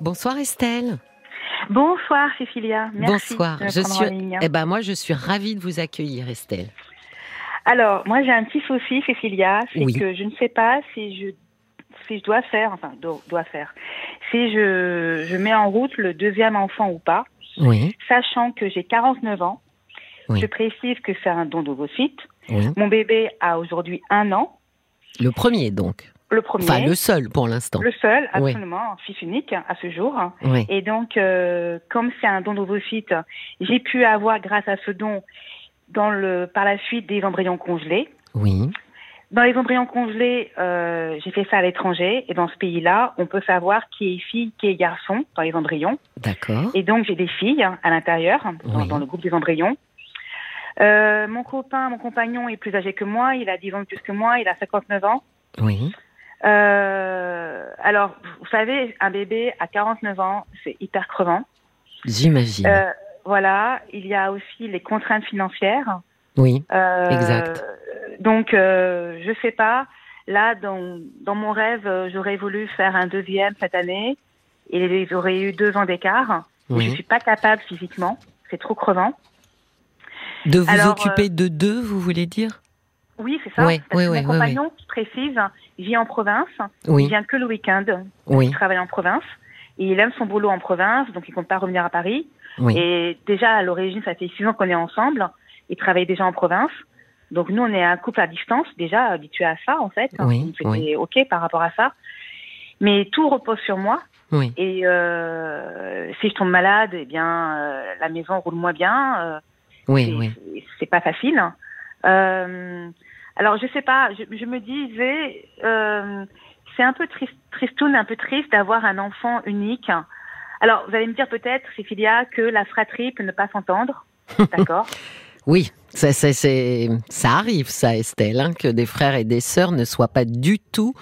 Bonsoir Estelle. Bonsoir Cécilia. Merci Bonsoir. Je suis. Eh ben moi, je suis ravie de vous accueillir, Estelle. Alors, moi, j'ai un petit souci, Cécilia, c'est que je ne sais pas si je si je dois faire, enfin, dois faire, si je, je mets en route le deuxième enfant ou pas, Oui. sachant que j'ai 49 ans. Oui. Je précise que c'est un don d'ovocyte. Oui. Mon bébé a aujourd'hui un an. Le premier donc. Le premier. Enfin, le seul pour l'instant. Le seul, Oui. absolument, fils unique à ce jour. Oui. Et donc, euh, comme c'est un don d'ovocyte, j'ai pu avoir, grâce à ce don, dans le, par la suite, des embryons congelés. Oui. Dans les embryons congelés, euh, j'ai fait ça à l'étranger. Et dans ce pays-là, on peut savoir qui est fille, qui est garçon dans les embryons. D'accord. Et donc, j'ai des filles hein, à l'intérieur, dans, Oui. dans le groupe des embryons. Euh, mon copain, mon compagnon est plus âgé que moi. Il a 10 ans de plus que moi. Il a 59 ans. Oui. Euh, alors, vous savez, un bébé à 49 ans, c'est hyper crevant. J'imagine. Euh, voilà, il y a aussi les contraintes financières. Oui. Euh, Exact. Donc, euh, je sais pas. Là, dans, dans mon rêve, euh, j'aurais voulu faire un deuxième cette année. Et j'aurais eu deux ans d'écart. Oui. Je suis pas capable physiquement. C'est trop crevant. De vous alors, occuper de deux, vous voulez dire? Oui, c'est ça. Oui, Parce oui, que oui, mon compagnon, précise, vit en province. Il Oui. vient que le week-end. Oui. Il travaille en province. Et il aime son boulot en province, donc il compte pas revenir à Paris. Oui. Et déjà, à l'origine, ça fait six ans qu'on est ensemble. Il travaille déjà en province. Donc nous, on est un couple à distance, déjà habitué à ça, en fait. Oui, Donc, C'était OK par rapport à ça. Mais tout repose sur moi. Oui. Et euh, si je tombe malade, eh bien, euh, la maison roule moins bien. Euh, Oui. Oui. c'est- c'est pas facile. Alors, je sais pas, je, je me disais, euh, c'est un peu triste, tristoun, un peu triste d'avoir un enfant unique. Alors, vous allez me dire peut-être, Cécilia, que la fratrie peut ne pas s'entendre. D'accord Oui, ça, ça arrive, ça, Estelle, hein, que des frères et des sœurs ne soient pas du tout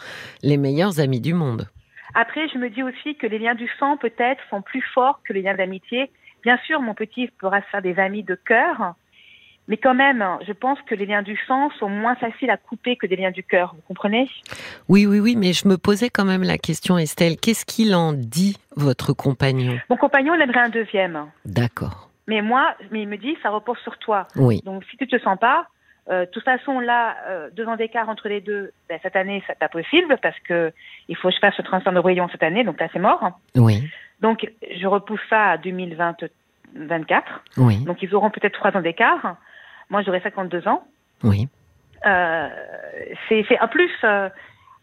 les meilleurs amis du monde. Après, je me dis aussi que les liens du sang, peut-être, sont plus forts que les liens d'amitié. Bien sûr, mon petit pourra se faire des amis de cœur, mais quand même, je pense que les liens du sang sont moins faciles à couper que des liens du cœur. Vous comprenez? Oui, oui, oui, mais je me posais quand même la question, Estelle, qu'est-ce qu'il en dit, votre compagnon? Mon compagnon, il aimerait un deuxième. D'accord. Mais moi, mais il me dit, ça repose sur toi. Oui, Donc, si tu te sens pas, euh, de toute façon, là, euh, deux ans d'écart entre les deux, ben, cette année, c'est pas possible parce que il faut que je fasse le transfert d'embryon cette année, donc là, c'est mort. oui, Donc, je repousse ça à 2024. oui, Donc, ils auront peut-être trois ans d'écart. Moi, j'aurai 52 ans. oui. Euh, c'est, en plus. euh,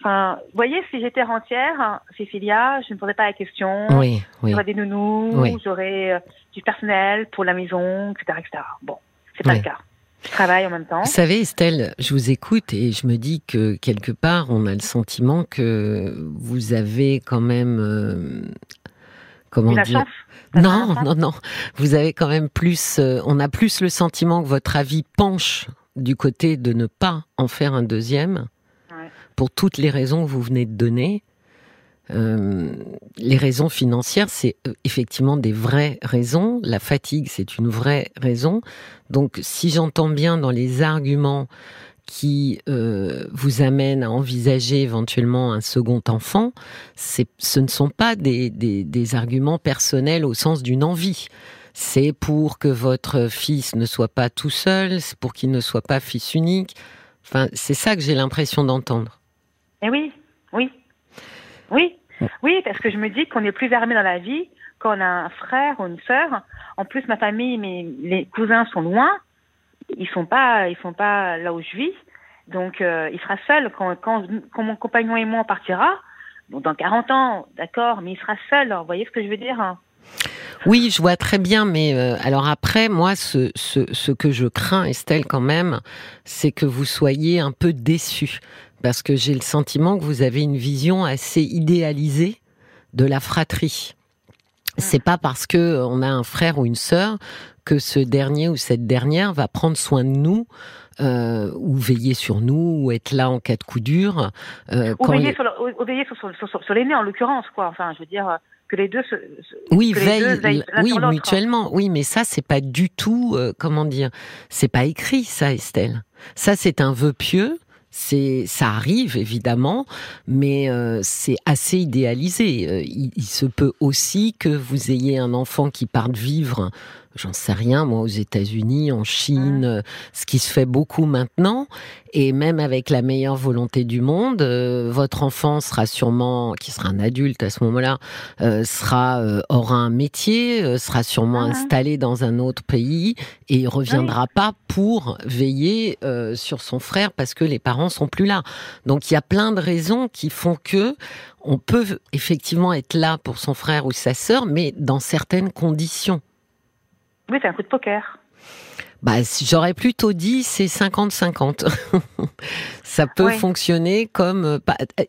Enfin, vous voyez, si j'étais rentière, Cécilia, je ne me poserais pas la question. Oui, oui. J'aurais des nounous, Oui. j'aurais euh, du personnel pour la maison, etc., etc. Bon, c'est pas le cas. Je travaille en même temps. Vous savez, Estelle, je vous écoute et je me dis que quelque part, on a le sentiment que vous avez quand même, euh, comment dire Non, non, non. Vous avez quand même plus, euh, on a plus le sentiment que votre avis penche du côté de ne pas en faire un deuxième, Ouais. pour toutes les raisons que vous venez de donner. Euh, les raisons financières, c'est euh, effectivement des vraies raisons. La fatigue, c'est une vraie raison. Donc, si j'entends bien dans les arguments qui euh, vous amènent à envisager éventuellement un second enfant, ce ne sont pas des, arguments personnels au sens d'une envie. C'est pour que votre fils ne soit pas tout seul, c'est pour qu'il ne soit pas fils unique. Enfin, c'est ça que j'ai l'impression d'entendre. Eh oui, oui, oui, oui, parce que je me dis qu'on est plus armé dans la vie quand on a un frère ou une sœur. En plus, ma famille, mes cousins sont loin. Ils sont pas, ils sont pas là où je vis. Donc, euh, il sera seul quand, mon compagnon et moi on partira. Dans 40 ans, d'accord, mais il sera seul. Vous voyez ce que je veux dire hein Oui, je vois très bien, mais euh, alors après, moi, ce, ce, ce que je crains, Estelle, quand même, c'est que vous soyez un peu déçue. Parce que j'ai le sentiment que vous avez une vision assez idéalisée de la fratrie. C'est pas parce que euh, on a un frère ou une sœur que ce dernier ou cette dernière va prendre soin de nous euh, ou veiller sur nous ou être là en cas de coup dur. euh, Ou quand veiller il- sur, le- ou- veiller sur, sur, sur, l'aîné, en l'occurrence, quoi. Enfin, je veux dire euh, que les deux se, Oui, veillent oui, l'autre. mutuellement. Oui, mais ça, c'est pas du tout, euh, comment dire, c'est pas écrit, ça, Estelle. Ça, c'est un vœu pieux C'est, ça arrive évidemment, mais euh, c'est assez idéalisé. Euh, il, il, se peut aussi que vous ayez un enfant qui parte vivre j'en sais rien, moi, aux États-Unis, en Chine, euh, ce qui se fait beaucoup maintenant. Et même avec la meilleure volonté du monde, euh, votre enfant sera sûrement, qui sera un adulte à ce moment-là, euh, sera aura un métier, sera sûrement ah. installé dans un autre pays et il reviendra pas pour veiller sur son frère parce que les parents sont plus là. Donc il y a plein de raisons qui font que on peut effectivement être là pour son frère ou sa sœur, mais dans certaines conditions. Oui, c'est un coup de poker. Bah, j'aurais plutôt dit c'est 50-50. ça peut fonctionner comme euh, euh,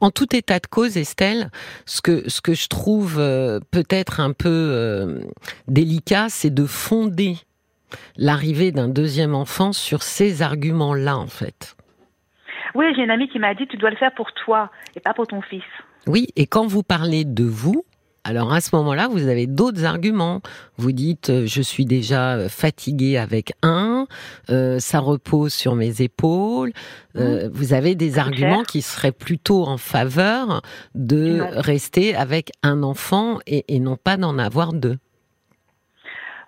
en tout état de cause, Estelle, ce que ce que je trouve euh, peut-être un peu délicat, c'est de fonder l'arrivée d'un deuxième enfant sur ces arguments-là, en fait. Oui, j'ai une amie qui m'a dit tu dois le faire pour toi et pas pour ton fils. Oui, et quand vous parlez de vous, alors à ce moment-là, vous avez d'autres arguments. Vous dites, euh, je suis déjà euh, fatiguée avec un, euh, ça repose sur mes épaules. Mmh. vous avez des arguments qui seraient plutôt en faveur de rester avec un enfant et, non pas d'en avoir deux.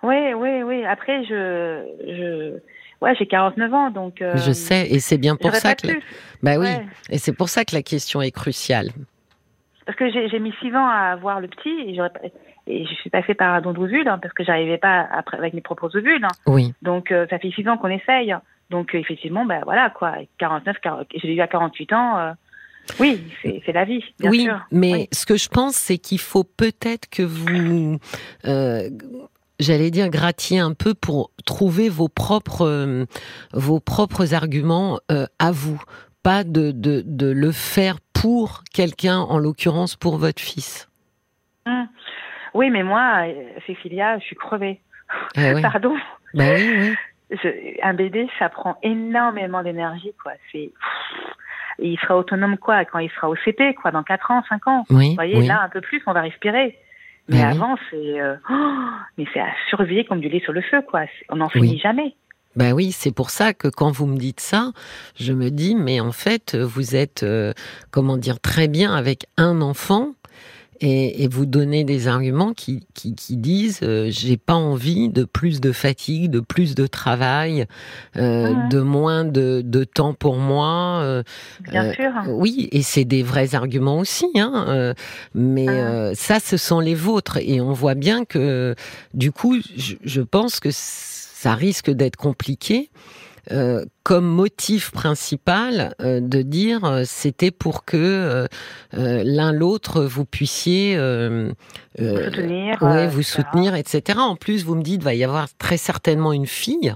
Oui, oui, oui. Après, je, je... Ouais, j'ai 49 ans, donc. Je sais, et c'est bien pour ça que. Bah oui, et c'est pour ça que la question est cruciale. Parce que j'ai mis six ans à avoir le petit et, et je suis passée par un don d'ovule hein, parce que j'arrivais pas avec mes propres ovules. Hein. Oui. Donc euh, ça fait six ans qu'on essaye. Donc euh, effectivement, ben voilà quoi, 49, 40, j'ai eu à 48 ans. Euh, oui, c'est la vie. Bien oui, sûr. mais ce que je pense, c'est qu'il faut peut-être que vous j'allais dire gratiez un peu pour trouver vos propres vos propres arguments à vous pas de, de, de le faire pour quelqu'un, en l'occurrence pour votre fils. Hum. Oui, mais moi, Cécilia, je suis crevée. Ah Pardon. Bah oui, un bébé, ça prend énormément d'énergie, quoi. C'est il sera autonome quoi quand il sera au CP quoi dans 4 ans 5 ans vous voyez là un peu plus on va respirer mais bah avant c'est euh, oh, mais c'est à surveiller comme du lait sur le feu quoi on n'en finit jamais ben oui, c'est pour ça que quand vous me dites ça, je me dis, mais en fait, vous êtes, euh, comment dire, très bien avec un enfant et, vous donnez des arguments qui, qui, disent euh, j'ai pas envie de plus de fatigue, de plus de travail, euh, de moins de, de, temps pour moi. Bien sûr. Oui, et c'est des vrais arguments aussi, hein. mais ah. ça, ce sont les vôtres et on voit bien que du coup, je, je pense que ça risque d'être compliqué. Euh, comme motif principal euh, de dire euh, c'était pour que l'un l'autre vous puissiez vous soutenir, vous soutenir, etc. En plus, vous me dites va y avoir très certainement une fille.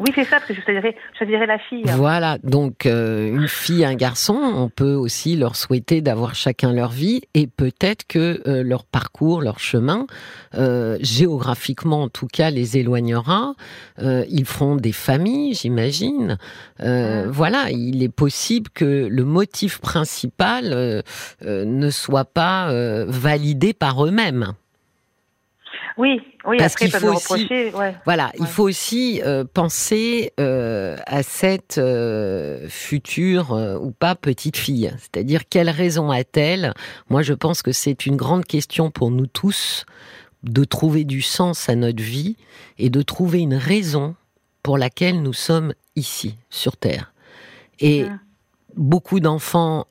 Oui, c'est ça, parce que je choisirais, je la fille. Voilà, donc euh, une fille, un garçon, on peut aussi leur souhaiter d'avoir chacun leur vie et peut-être que euh, leur parcours, leur chemin, euh, géographiquement en tout cas, les éloignera. ils feront des familles, j'imagine. Voilà, il est possible que le motif principal ne soit pas validé par eux-mêmes. Oui, oui. Parce qu'il faut aussi, voilà, il faut aussi euh, penser euh, à cette euh, future ou pas petite fille. C'est-à-dire quelle raison a-t-elle? Moi, je pense que c'est une grande question pour nous tous de trouver du sens à notre vie et de trouver une raison pour laquelle nous sommes ici sur Terre. Et mmh. beaucoup d'enfants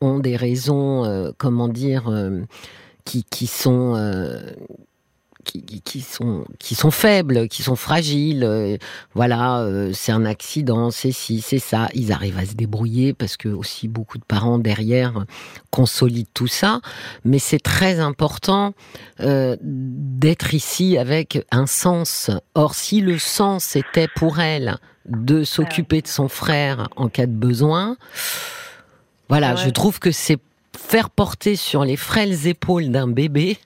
ont des raisons, comment dire, qui, qui sont qui, sont qui sont faibles, qui sont fragiles. Euh, voilà, euh, c'est un accident, c'est ci, c'est ça. Ils arrivent à se débrouiller parce que aussi beaucoup de parents derrière consolident tout ça. Mais c'est très important euh, d'être ici avec un sens. Or, si le sens était pour elle de s'occuper de son frère en cas de besoin, voilà, je trouve que c'est faire porter sur les frêles épaules d'un bébé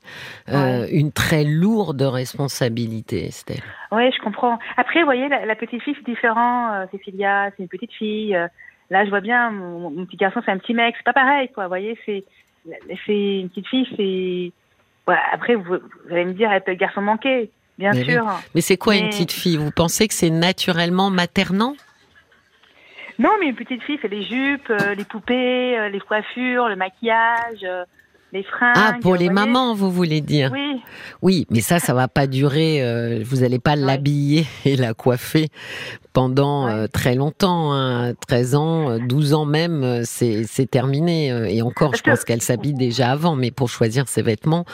euh, une très lourde responsabilité, Estelle. Oui, je comprends. Après, vous voyez, la, petite fille, c'est différent. Euh, Cécilia, c'est une petite fille. Euh, là, je vois bien, mon, petit garçon, c'est un petit mec. C'est pas pareil, quoi. Vous voyez, c'est, une petite fille, c'est. après, vous, allez me dire, elle peut être garçon manqué, bien sûr. Mais c'est quoi une petite fille Vous pensez que c'est naturellement maternant? Non, mais une petite fille fait les jupes, euh, les poupées, euh, les coiffures, le maquillage, euh, les fringues. Ah, pour les voyez mamans, vous voulez dire Oui. Oui, mais ça, ça va pas durer. euh, vous allez pas l'habiller et la coiffer pendant Ouais. euh, très longtemps. hein, 13 ans, euh, 12 ans même, euh, c'est c'est terminé. euh, Et encore, Parce je pense que- qu'elle s'habille déjà avant, mais pour choisir ses vêtements,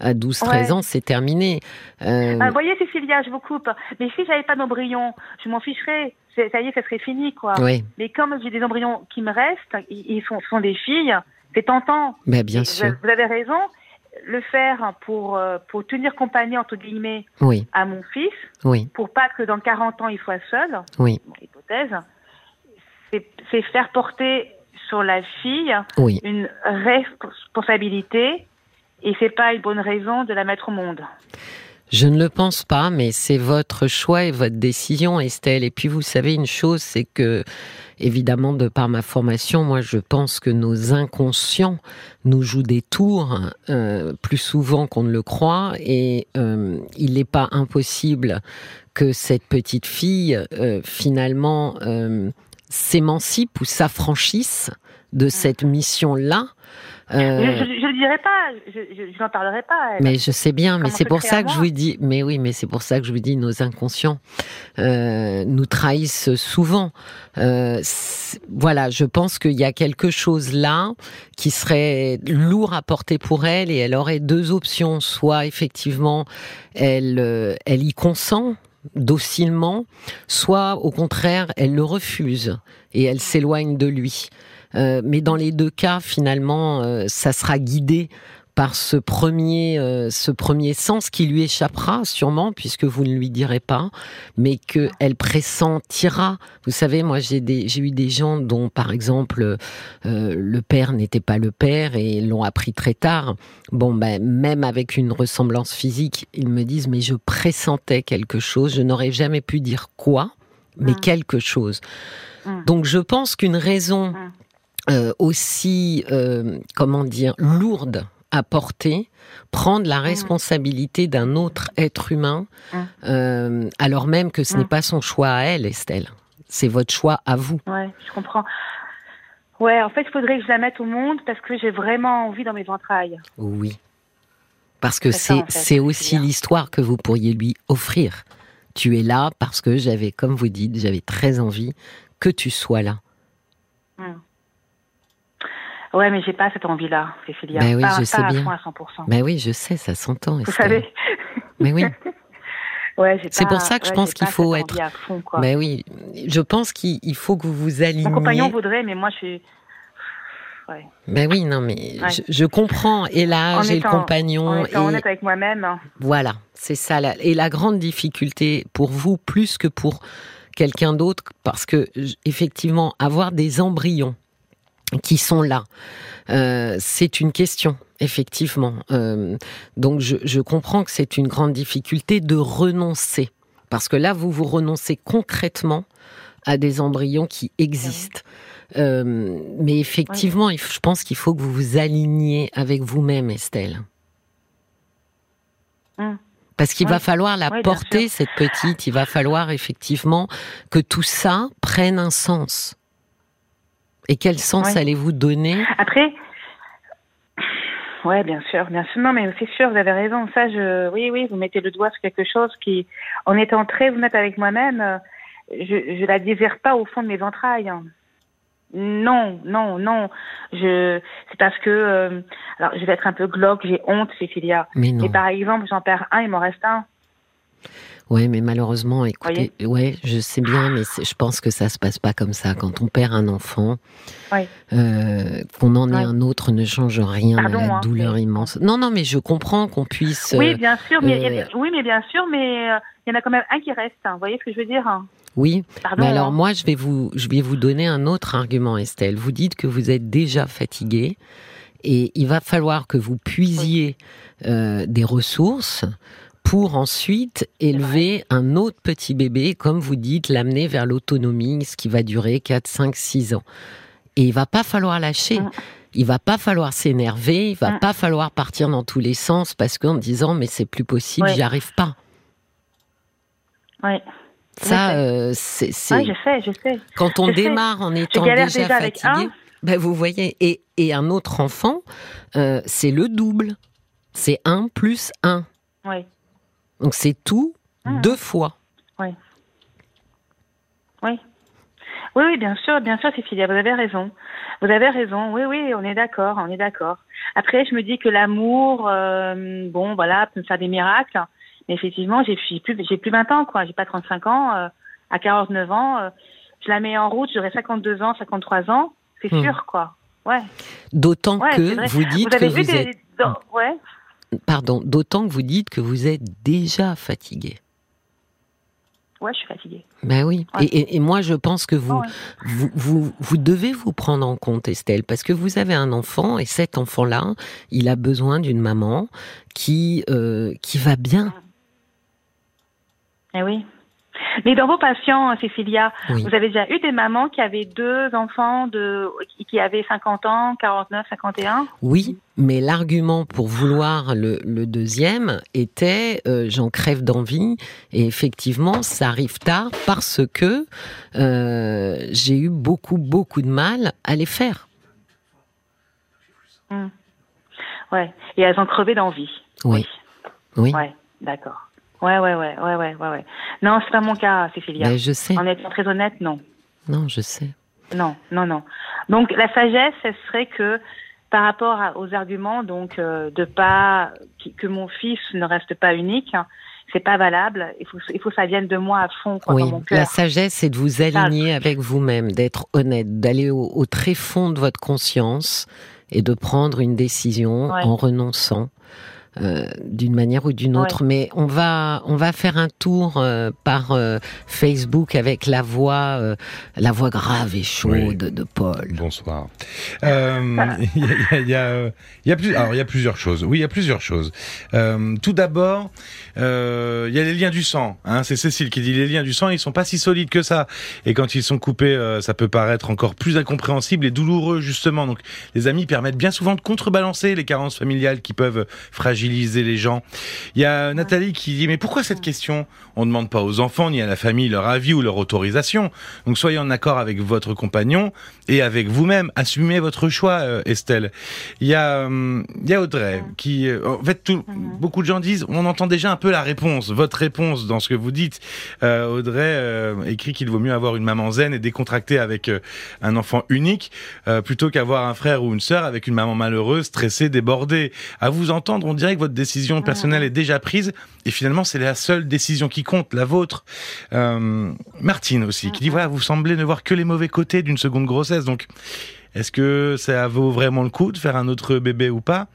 à 12-13 Ouais. ans, c'est terminé. Euh, Ah, vous voyez, Cécilia, je vous coupe. Mais si j'avais pas d'embryon, je m'en ficherais. Ça y est, ça serait fini, quoi. oui, Mais comme j'ai des embryons qui me restent, ils sont, sont des filles, c'est tentant. bah, bien Et sûr. Vous avez raison. Le faire pour, euh, pour tenir compagnie, entre guillemets, Oui, à mon fils, oui, pour pas que dans 40 ans il soit seul, oui, bon, hypothèse, c'est c'est faire porter sur la fille oui. une responsabilité et c'est pas une bonne raison de la mettre au monde. Je ne le pense pas, mais c'est votre choix et votre décision, Estelle. Et puis, vous savez une chose, c'est que, évidemment, de par ma formation, moi, je pense que nos inconscients nous jouent des tours euh, plus souvent qu'on ne le croit. Et euh, il n'est pas impossible que cette petite fille, euh, finalement, euh, s'émancipe ou s'affranchisse de cette mission-là. Je Euh, ne le dirai pas, je, je, je n'en parlerai pas. elle. mais je sais bien, mais c'est pour ça que je vous dis. Mais oui, mais c'est pour ça que je vous dis, nos inconscients euh, nous trahissent souvent. Euh, voilà, je pense qu'il y a quelque chose là qui serait lourd à porter pour elle, et elle aurait deux options soit effectivement, elle, euh, elle y consent docilement, soit au contraire, elle le refuse et elle s'éloigne de lui. Euh, mais dans les deux cas, finalement, euh, ça sera guidé par ce premier, euh, ce premier sens qui lui échappera sûrement, puisque vous ne lui direz pas, mais que elle pressentira. Vous savez, moi j'ai eu des gens dont, par exemple, euh, le père n'était pas le père et l'ont appris très tard. Bon, ben même avec une ressemblance physique, ils me disent mais je pressentais quelque chose. Je n'aurais jamais pu dire quoi, mais Mm. quelque chose. Mm. Donc je pense qu'une raison Mm. Euh, aussi, euh, comment dire, lourde à porter, prendre la responsabilité d'un autre être humain, Mm. euh, alors même que ce Mm. n'est pas son choix à elle, Estelle. C'est votre choix à vous. Ouais, je comprends. Ouais, en fait, il faudrait que je la mette au monde parce que j'ai vraiment envie dans mes entrailles. Oui. Parce que C'est en fait, aussi l'histoire que vous pourriez lui offrir. Tu es là parce que j'avais, comme vous dites, j'avais très envie que tu sois là. Ouais, mais j'ai pas cette envie-là, Cécilia. Ben oui, pas, je pas sais à bien. fond à 100%. Ben oui, je sais, ça s'entend. Vous savez Mais oui. Ouais, C'est pour ça que je pense qu'il faut être- fond. Ben oui. Je pense qu'il il faut que vous vous aligniez. Mon compagnon voudrait, mais moi, je suis. Ouais. Ben oui, non, mais je, je comprends. Et là, j'ai le compagnon. En étant et honnête avec moi-même. voilà, c'est ça. la- et la grande difficulté pour vous, plus que pour quelqu'un d'autre, parce que effectivement, avoir des embryons qui sont là, euh, c'est une question, effectivement. Euh, donc, je, je comprends que c'est une grande difficulté de renoncer, parce que là, vous vous renoncez concrètement à des embryons qui existent. Euh, mais effectivement, je pense qu'il faut que vous vous aligniez avec vous-même, Estelle. Hum. Parce qu'il va falloir la porter, cette petite. Il va falloir effectivement que tout ça prenne un sens. Et quel sens allez-vous donner Après. Ouais, bien sûr, bien sûr. Non, mais c'est sûr, vous avez raison. Ça, je, oui, oui, vous mettez le doigt sur quelque chose qui, en étant très honnête avec moi-même, je, je la désire pas au fond de mes entrailles. Non, non, non. Je, c'est parce que, euh, alors, je vais être un peu glauque, j'ai honte, Cécilia. Mais non. Et par exemple, j'en perds un, il m'en reste un. Ouais, mais malheureusement, écoutez, ouais, je sais bien, mais je pense que ça se passe pas comme ça. Quand on perd un enfant, Oui. euh, qu'on en ait un autre ne change rien Pardon, à la hein, douleur immense. Non, non, mais je comprends qu'on puisse. Oui, bien sûr, mais euh, oui, mais bien sûr, mais euh, il y en a quand même un qui reste. hein. Vous voyez ce que je veux dire hein oui, Pardon. mais alors hein. moi, je vais vous, je vais vous donner un autre argument, Estelle. Vous dites que vous êtes déjà fatiguée et il va falloir que vous puisiez euh, des ressources pour ensuite élever un autre petit bébé, comme vous dites, l'amener vers l'autonomie, ce qui va durer 4, 5, 6 ans. Et il va pas falloir lâcher. Mm. Il va pas falloir s'énerver, il va Mm. pas falloir partir dans tous les sens parce qu'en disant mais c'est plus possible, Ouais. j'y arrive pas. Oui. Ça, euh, c'est. Oui, je sais, je sais. Quand on démarre en étant déjà, fatigué, ben vous voyez, et, et, un autre enfant, euh, c'est le double. C'est 1 plus 1. Oui. Donc c'est tout mmh. deux fois. Oui. Oui. Oui, oui, bien sûr, bien sûr, Cécilia, vous avez raison. Vous avez raison. Oui, oui, on est d'accord, on est d'accord. Après, je me dis que l'amour, euh, bon, voilà, peut me faire des miracles. Mais effectivement, j'ai plus, j'ai plus 20 ans, quoi. J'ai pas 35 ans. Euh, à 49 ans, euh, je la mets en route. J'aurai 52 ans, 53 ans. C'est hmm. sûr, quoi. Ouais. D'autant que vous dites que vous êtes. Ouais. Pardon. D'autant que vous dites que vous êtes déjà fatigué. Ouais, je suis fatiguée. Ben oui. Et, et, moi, je pense que vous, vous, vous, vous, devez vous prendre en compte, Estelle, parce que vous avez un enfant et cet enfant-là, il a besoin d'une maman qui, euh, qui va bien. Eh oui. Mais dans vos patients, Cécilia, vous avez déjà eu des mamans qui avaient deux enfants de, qui avaient 50 ans, 49, 51 Oui, mais l'argument pour vouloir le, deuxième était euh, j'en crève d'envie et effectivement ça arrive tard parce que euh, j'ai eu beaucoup beaucoup de mal à les faire. Oui. Hmm. Ouais, et elles ont crevé d'envie. Oui. Oui. Ouais, d'accord. Ouais, ouais, ouais, ouais, ouais, ouais. Non, c'est pas mon cas, Cécilia. Mais je sais. En étant très honnête, non. Non, je sais. Non, non, non. Donc la sagesse, ce serait que par rapport aux arguments, donc euh, de pas que mon fils ne reste pas unique, hein, c'est pas valable. Il faut, il faut que ça vienne de moi à fond. Quoi, oui, dans mon cœur. la sagesse, c'est de vous aligner avec vous-même, d'être honnête, d'aller au, au, très fond de votre conscience et de prendre une décision en renonçant euh, d'une manière ou d'une autre. Mais on va, on va faire un tour euh, par euh, Facebook avec la voix, la voix grave et chaude de Paul. Bonsoir. Il y, y, a, y, a, plus, alors il y a plusieurs choses. Oui, il y a plusieurs choses. tout d'abord, il y a les liens du sang. Hein, C'est Cécile qui dit les liens du sang, ils sont pas si solides que ça. Et quand ils sont coupés, ça peut paraître encore plus incompréhensible et douloureux justement. Donc, les amis permettent bien souvent de contrebalancer les carences familiales qui peuvent fragiliser les gens. Il y a Nathalie qui dit mais pourquoi cette question? On ne demande pas aux enfants ni à la famille leur avis ou leur autorisation. Donc soyez en accord avec votre compagnon et avec vous-même. Assumez votre choix, euh, Estelle. Il y a, euh, il y a Audrey qui, euh, en fait, tout, beaucoup de gens disent on entend déjà un peu la réponse, votre réponse dans ce que vous dites. Audrey écrit qu'il vaut mieux avoir une maman zen et décontractée avec un enfant unique plutôt qu'avoir un frère ou une sœur avec une maman malheureuse, stressée, débordée. À vous entendre, on dirait que votre décision personnelle est déjà prise et finalement c'est la seule décision qui compte, la vôtre. Euh, Martine aussi, qui dit voilà, vous semblez ne voir que les mauvais côtés d'une seconde grossesse, donc est-ce que ça vaut vraiment le coup de faire un autre bébé ou pas?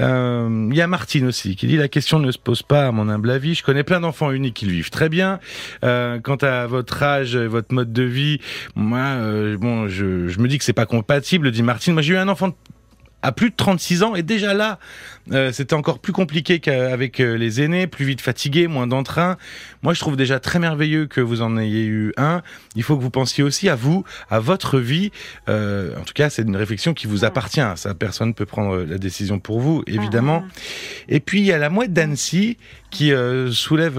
Euh, Il y a Martine aussi qui dit la question ne se pose pas à mon humble avis. Je connais plein d'enfants uniques qui le vivent très bien. Euh, quant à votre âge, et votre mode de vie, moi, euh, bon, je, je me dis que c'est pas compatible. Dit Martine. Moi, j'ai eu un enfant à plus de 36 ans et déjà là, euh, c'était encore plus compliqué qu'avec euh, les aînés, plus vite fatigués, moins d'entrain. Moi, je trouve déjà très merveilleux que vous en ayez eu un. Il faut que vous pensiez aussi à vous, à votre vie. Euh, en tout cas, c'est une réflexion qui vous appartient. Ça, personne peut prendre la décision pour vous, évidemment. Et puis, il y a la mouette d'Annecy qui soulève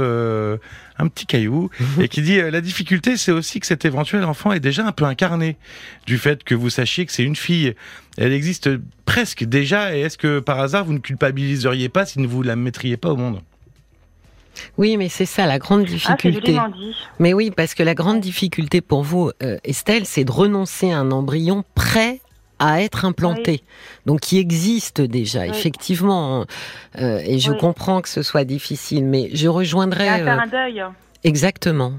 un petit caillou et qui dit la difficulté c'est aussi que cet éventuel enfant est déjà un peu incarné du fait que vous sachiez que c'est une fille. Elle existe presque déjà et est-ce que par hasard vous ne culpabiliseriez pas si vous ne la mettriez pas au monde? Oui, mais c'est ça la grande ah, difficulté. mais oui, parce que la grande difficulté pour vous, euh, Estelle, c'est de renoncer à un embryon prêt à être implanté, donc qui existe déjà, effectivement. Euh, et je comprends que ce soit difficile, mais je rejoindrai. faire euh, un deuil. Exactement.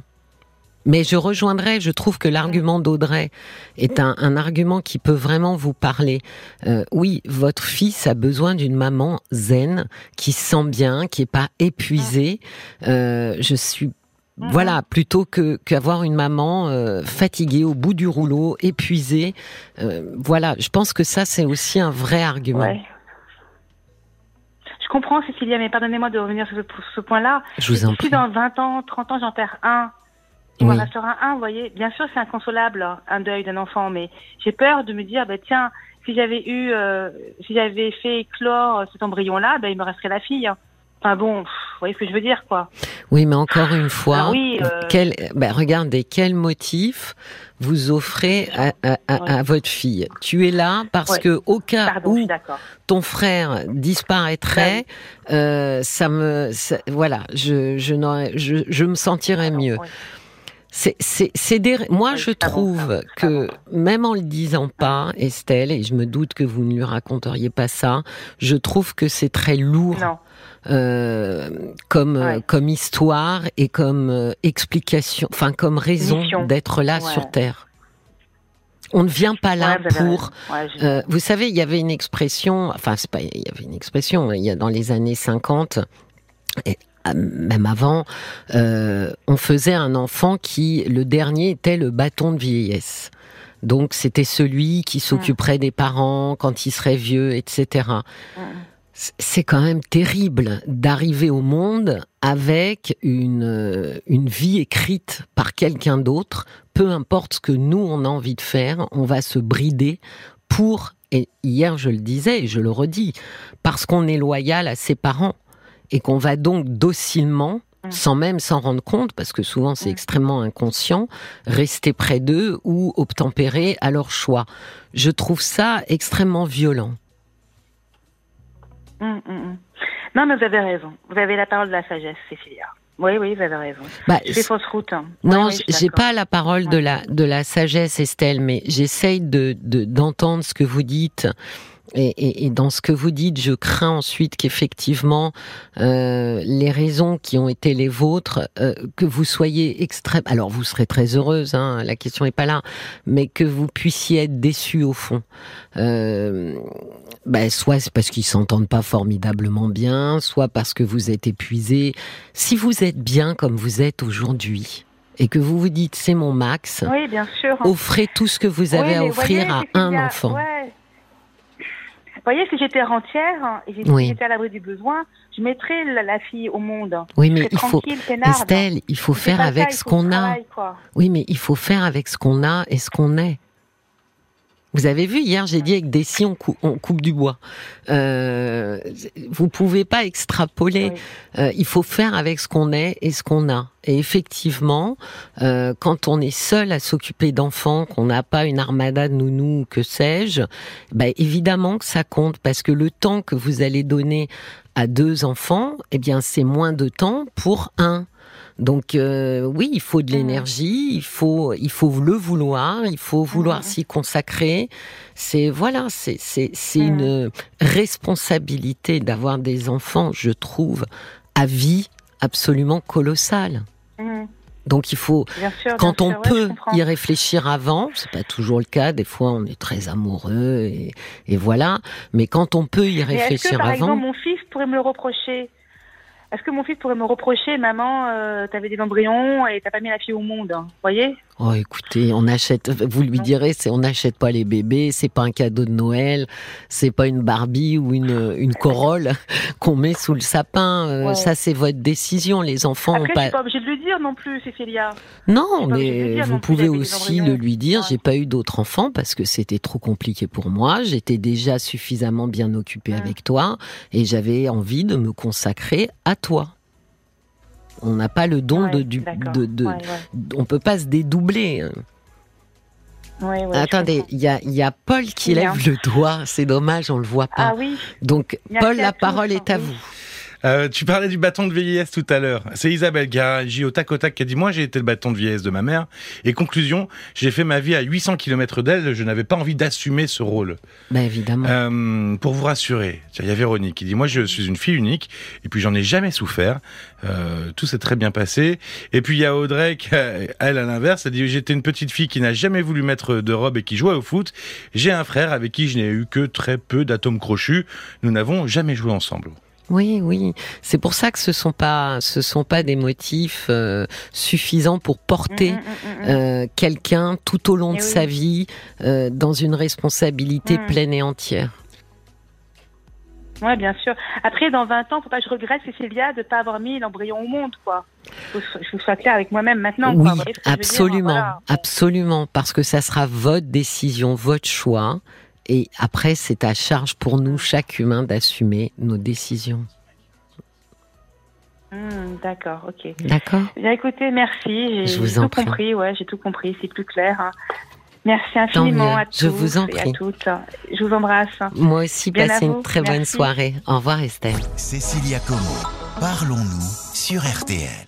Mais je rejoindrai, je trouve que l'argument d'Audrey est un, argument qui peut vraiment vous parler. Euh, oui, votre fils a besoin d'une maman zen, qui sent bien, qui est pas épuisée. Euh, je suis mhm. voilà, plutôt que qu'avoir une maman euh, fatiguée au bout du rouleau, épuisée. voilà, je pense que ça c'est aussi un vrai argument. Je comprends, Cécilia, mais pardonnez-moi de revenir sur ce, ce point-là. Je vous en prie. Si dans 20 ans, 30 ans, j'en perds un, il oui. restera un, vous voyez. Bien sûr, c'est inconsolable, hein, un deuil d'un enfant, mais j'ai peur de me dire, bah, tiens, si j'avais eu, euh, si j'avais fait éclore cet embryon-là, bah, il me resterait la fille. Enfin bon, vous voyez ce que je veux dire, quoi. Oui, mais encore une fois, ah quel, ben, regardez, quel motif vous offrez à, votre fille. Tu es là parce que au cas où ton frère disparaîtrait, euh, ça me, voilà, je, je, je, je me sentirais mieux. C'est des... Moi, je trouve que même en le disant pas, Estelle, et je me doute que vous ne lui raconteriez pas ça, je trouve que c'est très lourd. Euh, comme comme histoire et comme euh, explication, enfin comme raison d'être là sur Terre. On ne vient pas là pour. Euh, vous savez, il y avait une expression. Enfin, c'est pas. Il y avait une expression. Il y a dans les années 50. Et même avant, euh, on faisait un enfant qui, le dernier, était le bâton de vieillesse. Donc c'était celui qui s'occuperait des parents quand ils seraient vieux, etc. C'est quand même terrible d'arriver au monde avec une, une vie écrite par quelqu'un d'autre. Peu importe ce que nous, on a envie de faire, on va se brider pour, et hier je le disais et je le redis, parce qu'on est loyal à ses parents et qu'on va donc docilement mm. sans même s'en rendre compte, parce que souvent c'est mm. extrêmement inconscient, rester près d'eux ou obtempérer à leur choix. Je trouve ça extrêmement violent. Mm, non, mais vous avez raison. Vous avez la parole de la sagesse, Cécilia. Oui, oui, vous avez raison. Bah, c'est fausse route. Hein. Non, j'ai pas la parole de la de la sagesse, Estelle, mais j'essaye de d'entendre ce que vous dites et, et, dans ce que vous dites, je crains ensuite qu'effectivement euh, les raisons qui ont été les vôtres, euh, que vous soyez extrême. Alors vous serez très heureuse, hein, la question n'est pas là, mais que vous puissiez être déçue au fond. Euh, ben, soit c'est parce qu'ils s'entendent pas formidablement bien, soit parce que vous êtes épuisé. Si vous êtes bien comme vous êtes aujourd'hui, et que vous vous dites c'est mon max, oui, bien sûr. offrez tout ce que vous avez à offrir à un enfant. Ouais. Vous voyez, si j'étais rentière et j'étais à l'abri du besoin, je mettrais la, fille au monde. Oui, mais il faut, Estelle, il faut faire avec ce qu'on a. Oui, mais il faut faire avec ce qu'on a et ce qu'on est. Vous avez vu hier, j'ai dit avec des si on, coupe du bois. Euh, vous pouvez pas extrapoler. Euh, il faut faire avec ce qu'on est et ce qu'on a. Et effectivement, euh, quand on est seul à s'occuper d'enfants, qu'on n'a pas une armada de nounous, que sais-je, bah évidemment que ça compte parce que le temps que vous allez donner à deux enfants, eh bien c'est moins de temps pour un. Donc euh, oui, il faut de mmh. l'énergie, il faut il faut le vouloir, il faut vouloir mmh. s'y consacrer. C'est voilà, c'est c'est c'est mmh. une responsabilité d'avoir des enfants, je trouve, à vie absolument colossale. Donc il faut, quand on peut y réfléchir avant, c'est pas toujours le cas. Des fois, on est très amoureux et, et voilà. Mais quand on peut y réfléchir que, par avant, exemple, mon fils pourrait me le reprocher? Est-ce que mon fils pourrait me reprocher, maman, euh, t'avais des embryons et t'as pas mis la fille au monde Vous voyez? Oh, écoutez, on achète. Vous lui direz, c'est on n'achète pas les bébés, c'est pas un cadeau de Noël, c'est pas une Barbie ou une une Corolle qu'on met sous le sapin. Euh, ça, c'est votre décision. Les enfants Après, ont pas. Pas obligée de le dire non plus, Cécilia. Non, mais vous pouvez aussi le lui dire. J'ai pas eu d'autres enfants parce que c'était trop compliqué pour moi. J'étais déjà suffisamment bien occupée avec toi et j'avais envie de me consacrer à toi. On n'a pas le don de, du, de, de on peut pas se dédoubler. Attendez, il y a, y a, Paul qui lève le doigt. C'est dommage, on le voit pas. Ah oui. Donc, Paul, la parole est à vous. Euh, tu parlais du bâton de vieillesse tout à l'heure. C'est Isabelle qui a au tac au tac qui a dit moi j'ai été le bâton de vieillesse de ma mère et conclusion j'ai fait ma vie à 800 km d'elle. Je n'avais pas envie d'assumer ce rôle. Ben évidemment. Euh, pour vous rassurer, il y a Véronique qui dit moi je suis une fille unique et puis j'en ai jamais souffert. Euh, tout s'est très bien passé. Et puis il y a Audrey qui, elle à l'inverse, elle dit j'étais une petite fille qui n'a jamais voulu mettre de robe et qui jouait au foot. J'ai un frère avec qui je n'ai eu que très peu d'atomes crochus. Nous n'avons jamais joué ensemble. Oui, oui. C'est pour ça que ce sont pas, ce sont pas des motifs euh, suffisants pour porter mm, mm, mm, euh, quelqu'un tout au long de eh sa vie euh, dans une responsabilité pleine et entière. Oui, bien sûr. Après, dans 20 ans, faut pas que je regrette, Cécilia, de ne pas avoir mis l'embryon au monde, quoi. Faut que je sois claire avec moi-même maintenant. Oui, absolument, absolument, parce que ça sera votre décision, votre choix. Et après, c'est à charge pour nous, chaque humain, d'assumer nos décisions. Hmm, d'accord, ok. D'accord. Bien écoutez, merci. J'ai tout compris, ouais, j'ai tout compris, c'est plus clair. Hein. Merci infiniment à tous Je vous en prie. et à toutes. Je vous embrasse. Moi aussi, passez une très bonne soirée. Au revoir Estelle. Cécilia Como, parlons-nous sur RTL.